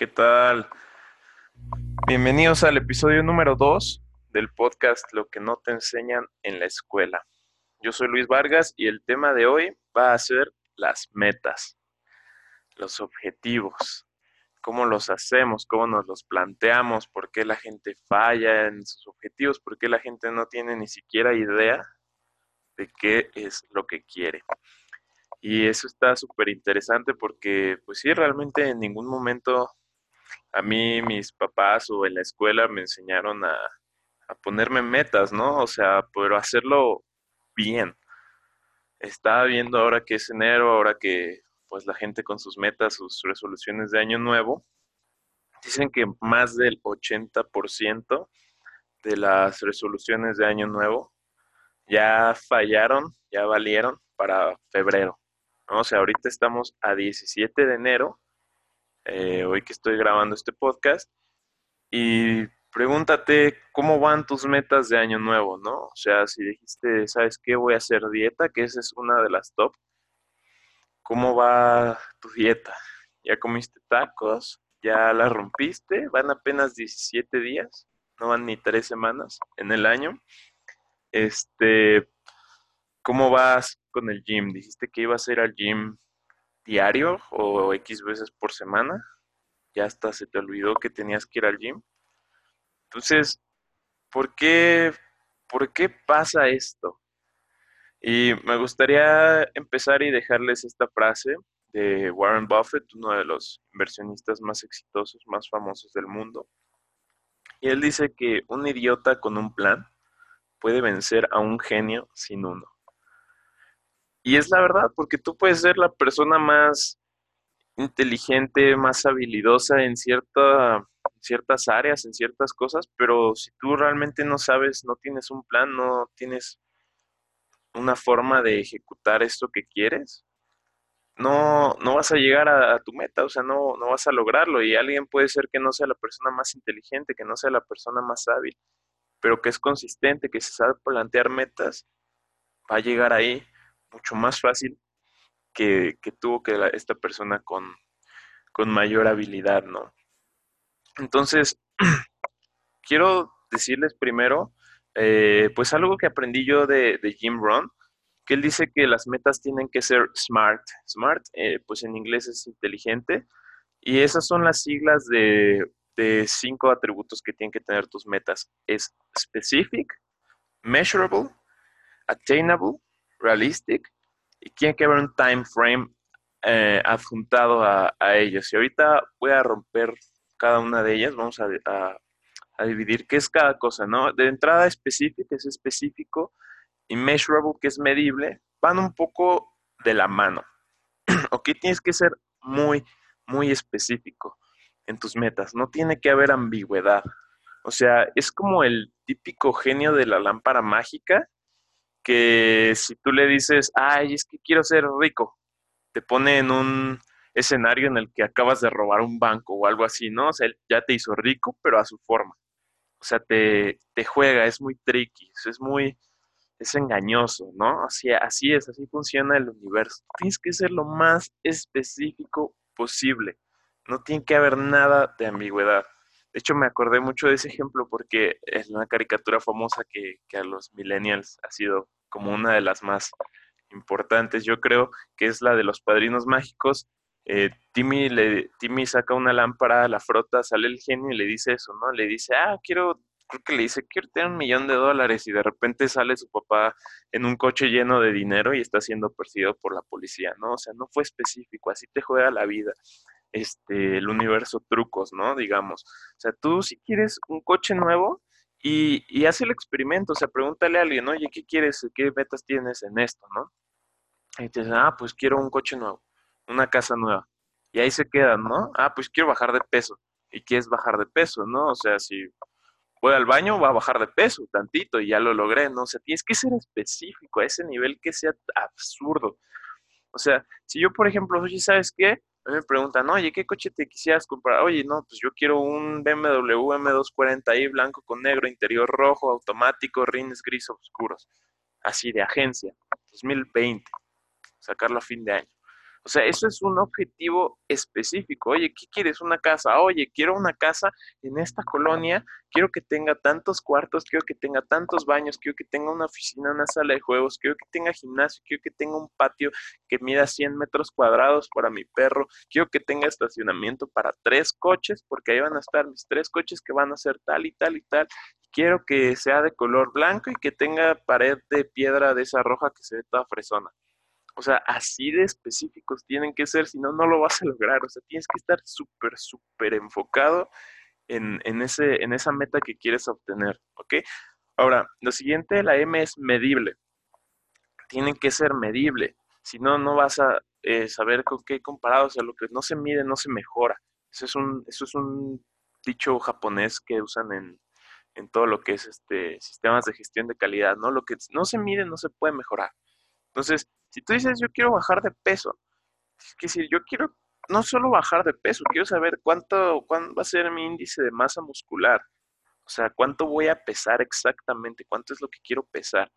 ¿Qué tal? Bienvenidos al episodio número 2 del podcast Lo que no te enseñan en la escuela. Yo soy Luis Vargas y el tema de hoy va a ser las metas, los objetivos, cómo los hacemos, cómo nos los planteamos, por qué la gente falla en sus objetivos, por qué la gente no tiene ni siquiera idea de qué es lo que quiere. Y eso está súper interesante porque, pues sí, realmente en ningún momento a mí mis papás o en la escuela me enseñaron a, ponerme metas, ¿no? O sea, pero hacerlo bien. Estaba viendo ahora que es enero, ahora que pues la gente con sus metas, sus resoluciones de año nuevo, dicen que más del 80% de las resoluciones de año nuevo ya fallaron, ya valieron para febrero. O sea, ahorita estamos a 17 de enero, eh, hoy que estoy grabando este podcast, y pregúntate cómo van tus metas de año nuevo, ¿no? O sea, si dijiste, ¿sabes qué? Voy a hacer dieta, que esa es una de las top. ¿Cómo va tu dieta? ¿Ya comiste tacos? ¿Ya la rompiste? Van apenas 17 días, no van ni tres semanas en el año. Este, ¿cómo vas con el gym? Dijiste que ibas a ir al gym diario o X veces por semana. Ya hasta se te olvidó que tenías que ir al gym. Entonces, ¿por qué, ¿por qué pasa esto? Y me gustaría empezar y dejarles esta frase de Warren Buffett, uno de los inversionistas más exitosos, más famosos del mundo. Y él dice que un idiota con un plan puede vencer a un genio sin uno. Y es la verdad, porque tú puedes ser la persona más inteligente, más habilidosa en, cierta, ciertas áreas, en ciertas cosas, pero si tú realmente no sabes, no tienes un plan, no tienes una forma de ejecutar esto que quieres, no, no vas a llegar a, a, tu meta, o sea, no, no vas a lograrlo. Y alguien puede ser que no sea la persona más inteligente, que no sea la persona más hábil, pero que es consistente, que se sabe plantear metas, va a llegar ahí mucho más fácil que, tuvo que esta persona con, mayor habilidad, ¿no? Entonces, quiero decirles primero, eh, pues algo que aprendí yo de, Jim Rohn, que él dice que las metas tienen que ser SMART. SMART, eh, pues en inglés es inteligente, y esas son las siglas de, de cinco atributos que tienen que tener tus metas. Es specific, measurable, attainable, realistic y tiene que haber un time frame eh, adjuntado a, ellos. Y ahorita voy a romper cada una de ellas, vamos a, dividir qué es cada cosa, ¿no? De entrada específica es específico y measurable, que es medible, van un poco de la mano. ok, tienes que ser muy, muy específico en tus metas, no tiene que haber ambigüedad. O sea, es como el típico genio de la lámpara mágica que si tú le dices, ay, es que quiero ser rico, te pone en un escenario en el que acabas de robar un banco o algo así, ¿no? O sea, él ya te hizo rico, pero a su forma. O sea, te, te juega, es muy tricky, es muy, es engañoso, ¿no? Así, así es, así funciona el universo. Tienes que ser lo más específico posible. No tiene que haber nada de ambigüedad. De hecho, me acordé mucho de ese ejemplo porque es una caricatura famosa que, a los millennials ha sido como una de las más importantes, yo creo, que es la de los padrinos mágicos. Eh, Timmy, le, Timmy saca una lámpara, la frota, sale el genio y le dice eso, ¿no? Le dice, ah, quiero, creo que le dice, quiero tener un millón de dólares y de repente sale su papá en un coche lleno de dinero y está siendo perseguido por la policía, ¿no? O sea, no fue específico, así te juega la vida este, el universo trucos, ¿no? Digamos. O sea, tú si quieres un coche nuevo y, y haz el experimento, o sea, pregúntale a alguien, oye, ¿qué quieres? ¿Qué metas tienes en esto, no? Y te dicen, ah, pues quiero un coche nuevo, una casa nueva. Y ahí se quedan, ¿no? Ah, pues quiero bajar de peso. ¿Y quieres bajar de peso, no? O sea, si voy al baño, va a bajar de peso tantito y ya lo logré, ¿no? O sea, tienes que ser específico a ese nivel que sea absurdo. O sea, si yo, por ejemplo, oye, ¿sabes qué? A mí me preguntan, oye, ¿qué coche te quisieras comprar? Oye, no, pues yo quiero un BMW M240i blanco con negro, interior rojo, automático, rines gris oscuros. Así de agencia, 2020, sacarlo a fin de año. O sea, eso es un objetivo específico. Oye, ¿qué quieres? Una casa. Oye, quiero una casa en esta colonia. Quiero que tenga tantos cuartos, quiero que tenga tantos baños, quiero que tenga una oficina, una sala de juegos, quiero que tenga gimnasio, quiero que tenga un patio que mida 100 metros cuadrados para mi perro, quiero que tenga estacionamiento para tres coches, porque ahí van a estar mis tres coches que van a ser tal y tal y tal. Quiero que sea de color blanco y que tenga pared de piedra de esa roja que se ve toda fresona. O sea, así de específicos tienen que ser, si no, no lo vas a lograr. O sea, tienes que estar súper, súper enfocado en, ese, en esa meta que quieres obtener, ¿ok? Ahora, lo siguiente, la M es medible. Tienen que ser medible. Si no, no vas a eh, saber con qué comparado. O sea, lo que no se mide no se mejora. Eso es un, eso es un dicho japonés que usan en, en todo lo que es este sistemas de gestión de calidad, ¿no? Lo que no se mide no se puede mejorar. Entonces, si tú dices, yo quiero bajar de peso, es que si yo quiero no solo bajar de peso, quiero saber cuánto, cuánto va a ser mi índice de masa muscular. O sea, cuánto voy a pesar exactamente, cuánto es lo que quiero pesar.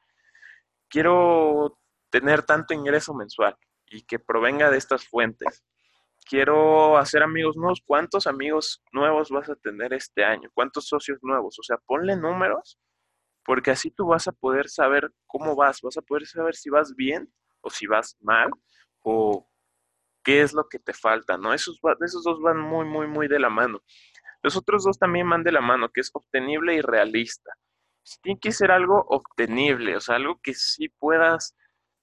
Quiero tener tanto ingreso mensual y que provenga de estas fuentes. Quiero hacer amigos nuevos. ¿Cuántos amigos nuevos vas a tener este año? ¿Cuántos socios nuevos? O sea, ponle números porque así tú vas a poder saber cómo vas, vas a poder saber si vas bien o si vas mal o qué es lo que te falta, ¿no? Esos, esos dos van muy, muy, muy de la mano. Los otros dos también van de la mano, que es obtenible y realista. Tiene que ser algo obtenible, o sea, algo que sí puedas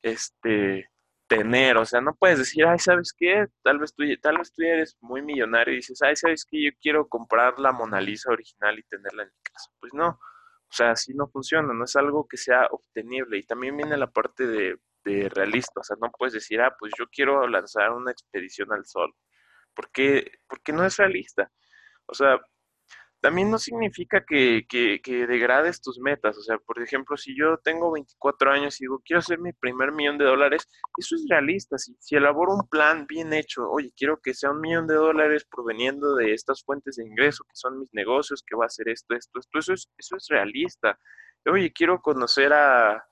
este, tener, o sea, no puedes decir, ay, ¿sabes qué? Tal vez tú, tal vez tú eres muy millonario y dices, ay, ¿sabes qué? Yo quiero comprar la Mona Lisa original y tenerla en mi casa. Pues no, o sea, así no funciona, no es algo que sea obtenible. Y también viene la parte de, realista, o sea, no puedes decir, ah, pues yo quiero lanzar una expedición al sol, porque, porque no es realista. O sea, también no significa que, que, que, degrades tus metas. O sea, por ejemplo, si yo tengo 24 años y digo, quiero hacer mi primer millón de dólares, eso es realista. Si, si elaboro un plan bien hecho, oye, quiero que sea un millón de dólares proveniendo de estas fuentes de ingreso, que son mis negocios, que va a ser esto, esto, esto, eso es, eso es realista. Oye, quiero conocer a,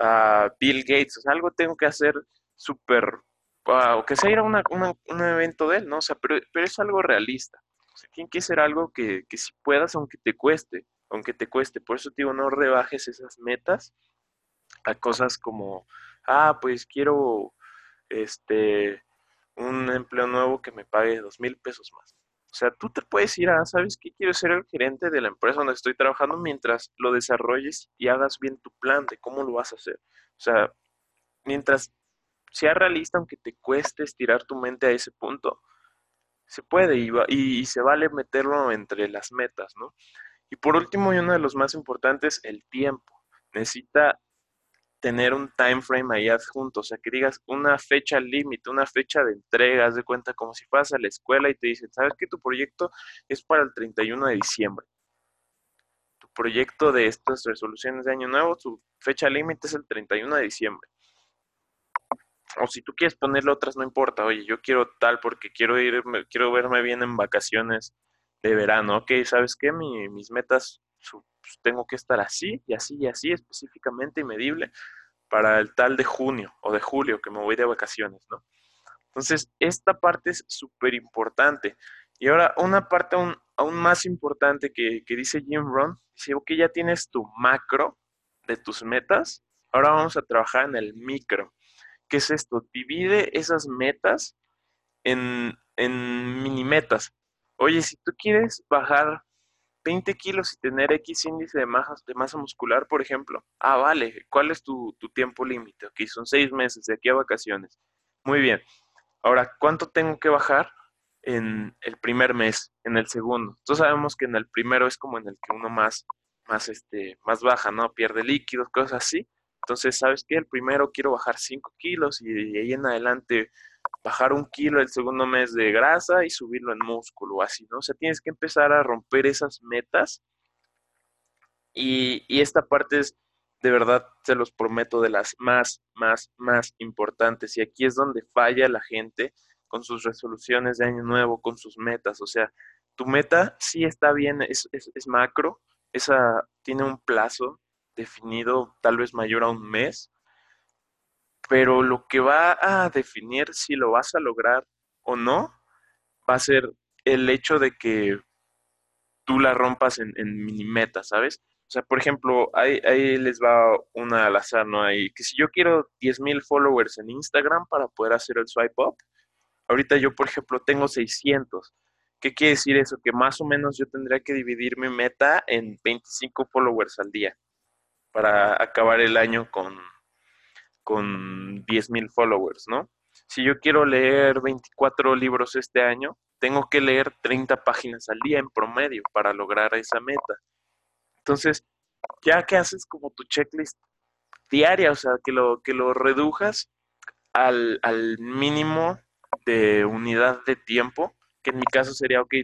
a Bill Gates, o sea, algo tengo que hacer súper, o que sea ir a una, un evento de él, ¿no? O sea, pero, pero es algo realista. O sea, tiene que ser algo que, que si puedas, aunque te cueste, aunque te cueste. Por eso digo, no rebajes esas metas a cosas como, ah, pues quiero este un empleo nuevo que me pague dos mil pesos más. O sea, tú te puedes ir a, ¿sabes qué? Quiero ser el gerente de la empresa donde estoy trabajando mientras lo desarrolles y hagas bien tu plan de cómo lo vas a hacer. O sea, mientras sea realista, aunque te cueste estirar tu mente a ese punto, se puede y, y, se vale meterlo entre las metas, ¿no? Y por último, y uno de los más importantes, el tiempo. Necesita tener un time frame ahí adjunto, o sea, que digas una fecha límite, una fecha de entrega, haz de cuenta como si fueras a la escuela y te dicen, ¿sabes que tu proyecto es para el 31 de diciembre? Tu proyecto de estas resoluciones de año nuevo, tu fecha límite es el 31 de diciembre o si tú quieres ponerle otras, no importa, oye, yo quiero tal porque quiero ir, quiero verme bien en vacaciones de verano, ok, ¿sabes qué? mis metas, pues, tengo que estar así y así y así específicamente y medible para el tal de junio o de julio que me voy de vacaciones, ¿no? Entonces, esta parte es súper importante. Y ahora, una parte aún, más importante que, que dice Jim Rohn, dice, ok, ya tienes tu macro de tus metas, ahora vamos a trabajar en el micro. ¿Qué es esto? Divide esas metas en, en mini metas. Oye, si tú quieres bajar 20 kilos y tener X índice de masa, de masa muscular, por ejemplo. Ah, vale. ¿Cuál es tu, tu tiempo límite? Ok, son seis meses de aquí a vacaciones. Muy bien. Ahora, ¿cuánto tengo que bajar en el primer mes, en el segundo? Todos sabemos que en el primero es como en el que uno más, más, este, más baja, ¿no? Pierde líquidos, cosas así. Entonces, ¿sabes qué? El primero quiero bajar 5 kilos y de ahí en adelante bajar un kilo el segundo mes de grasa y subirlo en músculo, así, ¿no? O sea, tienes que empezar a romper esas metas y, y esta parte es, de verdad, se los prometo, de las más, más, más importantes. Y aquí es donde falla la gente con sus resoluciones de año nuevo, con sus metas. O sea, tu meta sí está bien, es, es, es macro, esa tiene un plazo, definido tal vez mayor a un mes, pero lo que va a definir si lo vas a lograr o no va a ser el hecho de que tú la rompas en, mini metas, ¿sabes? O sea, por ejemplo, ahí, ahí les va una al azar, ¿no? Ahí, que si yo quiero 10.000 followers en Instagram para poder hacer el swipe up, ahorita yo, por ejemplo, tengo 600. ¿Qué quiere decir eso? Que más o menos yo tendría que dividir mi meta en 25 followers al día para acabar el año con, con 10.000 followers, ¿no? Si yo quiero leer 24 libros este año, tengo que leer 30 páginas al día en promedio para lograr esa meta. Entonces, ya que haces como tu checklist diaria, o sea, que lo, que lo redujas al, al mínimo de unidad de tiempo, que en mi caso sería, ok,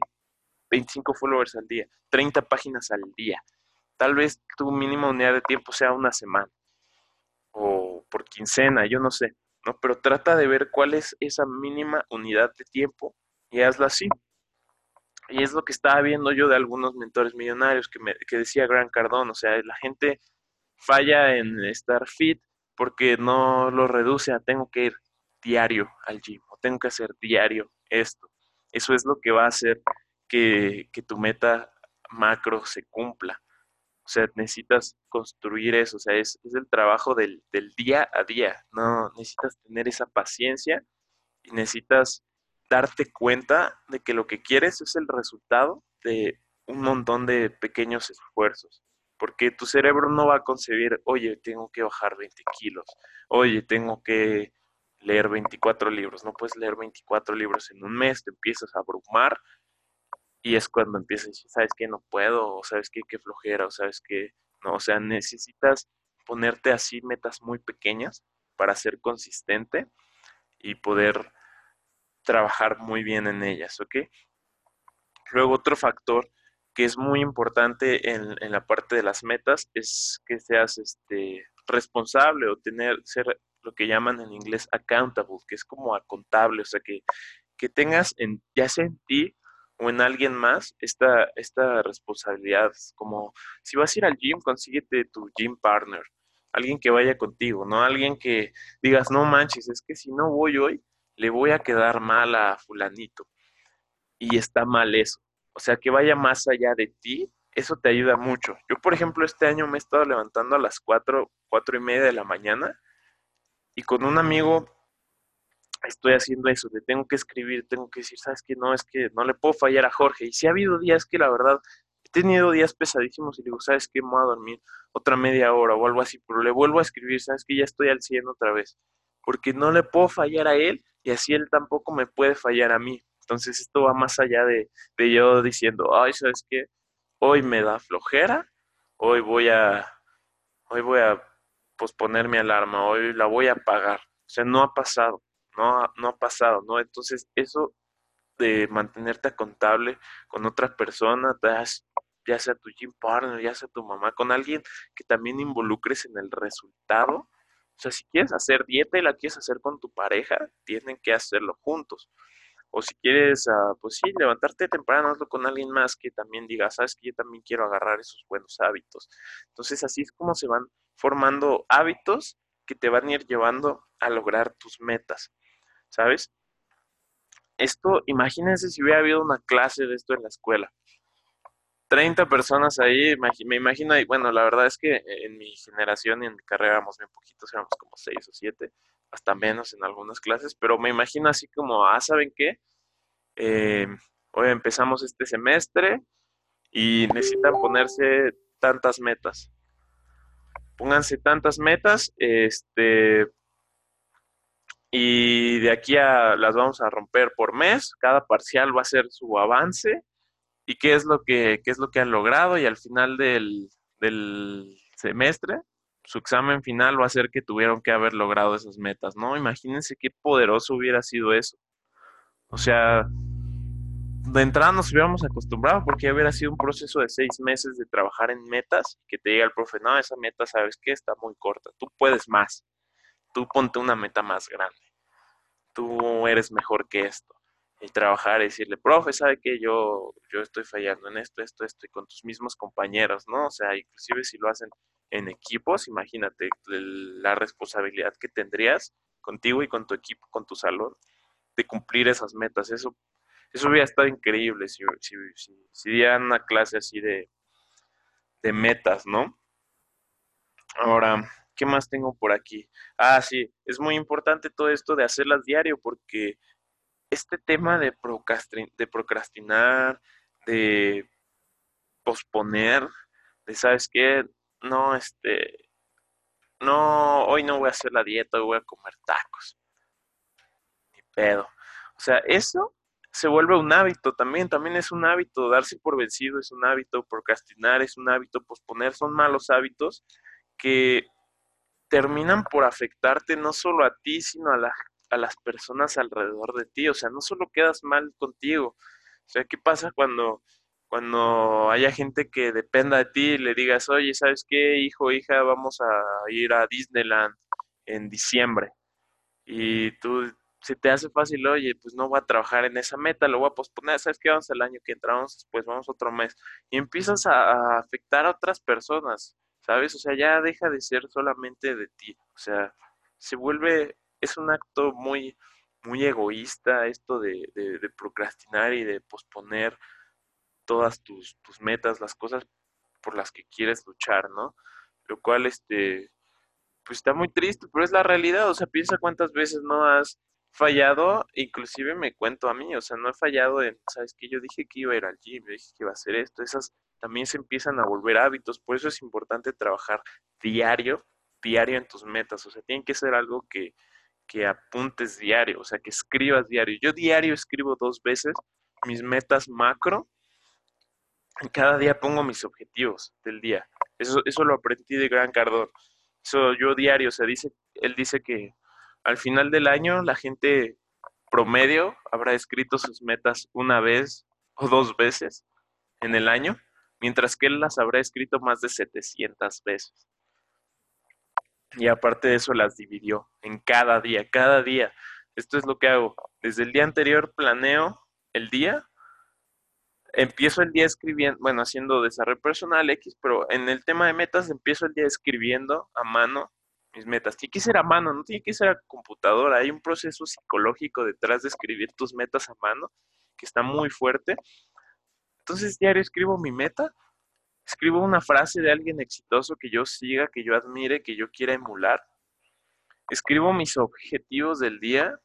25 followers al día, 30 páginas al día. Tal vez tu mínima unidad de tiempo sea una semana por quincena, yo no sé, ¿no? Pero trata de ver cuál es esa mínima unidad de tiempo y hazla así. Y es lo que estaba viendo yo de algunos mentores millonarios que, me, que decía Gran Cardón, o sea, la gente falla en estar fit porque no lo reduce a tengo que ir diario al gym o tengo que hacer diario esto. Eso es lo que va a hacer que, que tu meta macro se cumpla. O sea, necesitas construir eso, o sea, es, es el trabajo del, del, día a día, no necesitas tener esa paciencia y necesitas darte cuenta de que lo que quieres es el resultado de un montón de pequeños esfuerzos. Porque tu cerebro no va a concebir, oye, tengo que bajar 20 kilos, oye, tengo que leer 24 libros. No puedes leer 24 libros en un mes, te empiezas a abrumar y es cuando empiezas ¿sabes qué? No puedo, o sabes qué, qué flojera, o sabes qué, no, o sea, necesitas ponerte así metas muy pequeñas para ser consistente y poder trabajar muy bien en ellas, ¿ok? Luego otro factor que es muy importante en, la parte de las metas es que seas este, responsable o tener, ser lo que llaman en inglés accountable, que es como a contable, o sea, que, que tengas en, ya sea en ti o en alguien más esta, esta responsabilidad, como si vas a ir al gym, consíguete tu gym partner, alguien que vaya contigo, no alguien que digas, no manches, es que si no voy hoy, le voy a quedar mal a fulanito. Y está mal eso. O sea, que vaya más allá de ti, eso te ayuda mucho. Yo, por ejemplo, este año me he estado levantando a las 4, cuatro y media de la mañana y con un amigo estoy haciendo eso, le tengo que escribir, tengo que decir, sabes que no, es que no le puedo fallar a Jorge. Y si ha habido días que la verdad he tenido días pesadísimos y digo, sabes que me voy a dormir otra media hora o algo así, pero le vuelvo a escribir, sabes que ya estoy al 100 otra vez, porque no le puedo fallar a él y así él tampoco me puede fallar a mí. Entonces esto va más allá de, yo diciendo, ay, ¿sabes qué? Hoy me da flojera, hoy voy a, hoy voy a posponer mi alarma, hoy la voy a apagar. O sea, no ha pasado, no, no ha pasado, ¿no? Entonces eso de mantenerte contable con otra persona, ya sea tu gym partner, ya sea tu mamá, con alguien que también involucres en el resultado, o sea, si quieres hacer dieta y la quieres hacer con tu pareja, tienen que hacerlo juntos. O si quieres, ah, pues sí, levantarte temprano, hazlo con alguien más que también diga, sabes que yo también quiero agarrar esos buenos hábitos. Entonces, así es como se van formando hábitos que te van a ir llevando a lograr tus metas, ¿sabes? Esto, imagínense si hubiera habido una clase de esto en la escuela. 30 personas ahí, me imagino, y bueno, la verdad es que en mi generación y en mi carrera éramos bien poquitos, éramos como 6 o 7, hasta menos en algunas clases, pero me imagino así como, ah, ¿saben qué? Eh, hoy empezamos este semestre y necesitan ponerse tantas metas. Pónganse tantas metas, este, y de aquí a las vamos a romper por mes, cada parcial va a ser su avance y qué es lo que, qué es lo que han logrado y al final del, del semestre su examen final va a ser que tuvieron que haber logrado esas metas, ¿no? Imagínense qué poderoso hubiera sido eso. O sea, de entrada nos hubiéramos acostumbrado porque hubiera sido un proceso de seis meses de trabajar en metas que te diga el profe, no, esa meta, ¿sabes qué? Está muy corta, tú puedes más, tú ponte una meta más grande, tú eres mejor que esto y trabajar y decirle, profe, sabe que yo, yo estoy fallando en esto, esto, esto, y con tus mismos compañeros, ¿no? O sea, inclusive si lo hacen en equipos, imagínate la responsabilidad que tendrías contigo y con tu equipo, con tu salón, de cumplir esas metas. Eso, eso hubiera estado increíble si, si, si, dieran una clase así de, de metas, ¿no? Ahora, ¿qué más tengo por aquí? Ah, sí, es muy importante todo esto de hacerlas diario porque este tema de, de procrastinar, de posponer, de, ¿sabes qué? No, este, no, hoy no voy a hacer la dieta, voy a comer tacos. Ni pedo. O sea, eso se vuelve un hábito también, también es un hábito, darse por vencido es un hábito, procrastinar es un hábito, posponer son malos hábitos que terminan por afectarte no solo a ti, sino a, a las personas alrededor de ti. O sea, no solo quedas mal contigo. O sea, ¿qué pasa cuando, cuando haya gente que dependa de ti y le digas, oye, ¿sabes qué, hijo, hija? Vamos a ir a Disneyland en diciembre. Y tú se te hace fácil, oye, pues no voy a trabajar en esa meta, lo voy a posponer, ¿sabes qué? Vamos el año que entramos, después vamos otro mes. Y empiezas a, afectar a otras personas, ¿sabes? O sea, ya deja de ser solamente de ti. O sea, se vuelve, es un acto muy, muy egoísta esto de, de, procrastinar y de posponer todas tus, tus metas, las cosas por las que quieres luchar, ¿no? Lo cual, este, pues está muy triste, pero es la realidad, o sea, piensa cuántas veces no has fallado, inclusive me cuento a mí, o sea, no he fallado en, ¿sabes que Yo dije que iba a ir al gym, yo dije que iba a hacer esto, esas también se empiezan a volver hábitos, por eso es importante trabajar diario, diario en tus metas, o sea, tiene que ser algo que, que apuntes diario, o sea, que escribas diario. Yo diario escribo dos veces mis metas macro, y cada día pongo mis objetivos del día. Eso, eso lo aprendí de Gran Cardón. Eso yo diario, o sea, dice, él dice que al final del año la gente promedio habrá escrito sus metas una vez o dos veces en el año, mientras que él las habrá escrito más de 700 veces. Y aparte de eso las dividió en cada día, cada día. Esto es lo que hago. Desde el día anterior planeo el día. Empiezo el día escribiendo, bueno, haciendo desarrollo personal X, pero en el tema de metas empiezo el día escribiendo a mano mis metas. Tiene que ser a mano, no tiene que ser a computadora. Hay un proceso psicológico detrás de escribir tus metas a mano que está muy fuerte. Entonces, diario escribo mi meta, escribo una frase de alguien exitoso que yo siga, que yo admire, que yo quiera emular. Escribo mis objetivos del día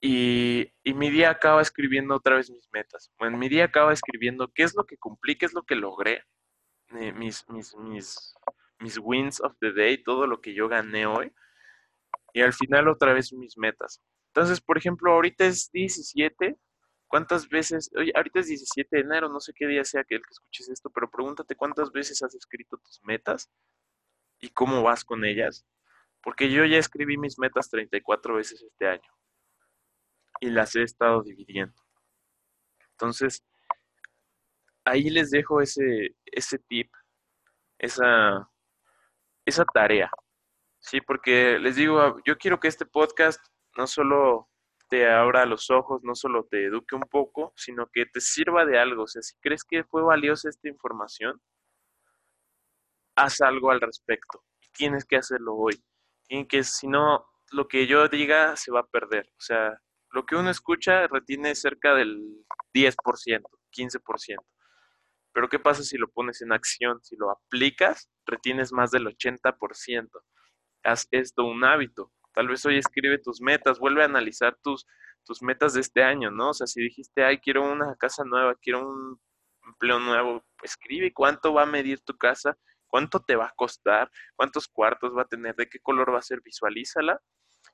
y, y, mi día acaba escribiendo otra vez mis metas. Bueno, mi día acaba escribiendo qué es lo que cumplí, qué es lo que logré, eh, mis, mis, mis mis wins of the day, todo lo que yo gané hoy. Y al final otra vez mis metas. Entonces, por ejemplo, ahorita es 17. ¿Cuántas veces, oye, ahorita es 17 de enero, no sé qué día sea que el que escuches esto, pero pregúntate cuántas veces has escrito tus metas y cómo vas con ellas. Porque yo ya escribí mis metas 34 veces este año y las he estado dividiendo. Entonces, ahí les dejo ese, ese tip, esa, esa tarea. Sí, porque les digo, yo quiero que este podcast no solo te abra los ojos, no solo te eduque un poco, sino que te sirva de algo. O sea, si crees que fue valiosa esta información, haz algo al respecto. Tienes que hacerlo hoy. Tienes que, si no, lo que yo diga se va a perder. O sea, lo que uno escucha retiene cerca del 10%, 15%. Pero ¿qué pasa si lo pones en acción? Si lo aplicas, retienes más del 80%. Haz esto un hábito. Tal vez hoy escribe tus metas, vuelve a analizar tus, tus metas de este año, ¿no? O sea, si dijiste, ay, quiero una casa nueva, quiero un empleo nuevo, escribe cuánto va a medir tu casa, cuánto te va a costar, cuántos cuartos va a tener, de qué color va a ser, visualízala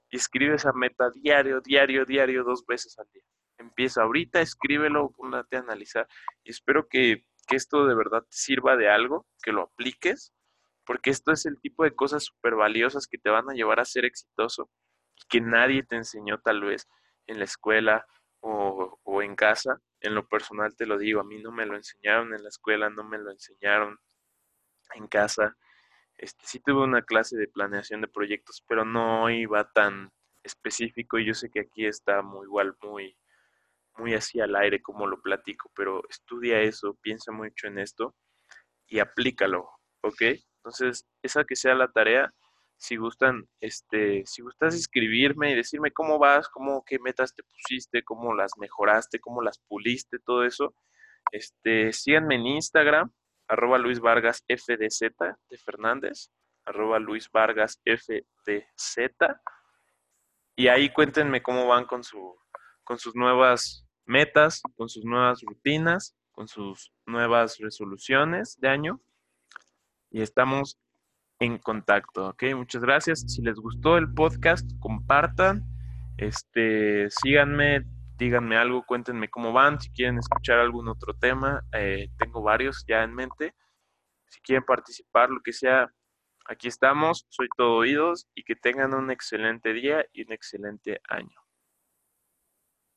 y escribe esa meta diario, diario, diario, dos veces al día. Empieza ahorita, escríbelo, póngate a analizar y espero que que esto de verdad te sirva de algo, que lo apliques, porque esto es el tipo de cosas súper valiosas que te van a llevar a ser exitoso y que nadie te enseñó tal vez en la escuela o, o en casa. En lo personal te lo digo, a mí no me lo enseñaron en la escuela, no me lo enseñaron en casa. Este, sí tuve una clase de planeación de proyectos, pero no iba tan específico y yo sé que aquí está muy igual, muy, muy así al aire como lo platico, pero estudia eso, piensa mucho en esto y aplícalo. ¿ok? Entonces, esa que sea la tarea. Si gustan, este, si gustas escribirme y decirme cómo vas, cómo, qué metas te pusiste, cómo las mejoraste, cómo las puliste, todo eso, este, síganme en Instagram, arroba Luis Vargas FDZ de Fernández, arroba Luis Vargas FDZ, y ahí cuéntenme cómo van con, su, con sus nuevas metas, con sus nuevas rutinas, con sus nuevas resoluciones de año. Y estamos en contacto, ¿ok? Muchas gracias. Si les gustó el podcast, compartan, este, síganme, díganme algo, cuéntenme cómo van, si quieren escuchar algún otro tema, eh, tengo varios ya en mente. Si quieren participar, lo que sea, aquí estamos, soy todo oídos y que tengan un excelente día y un excelente año.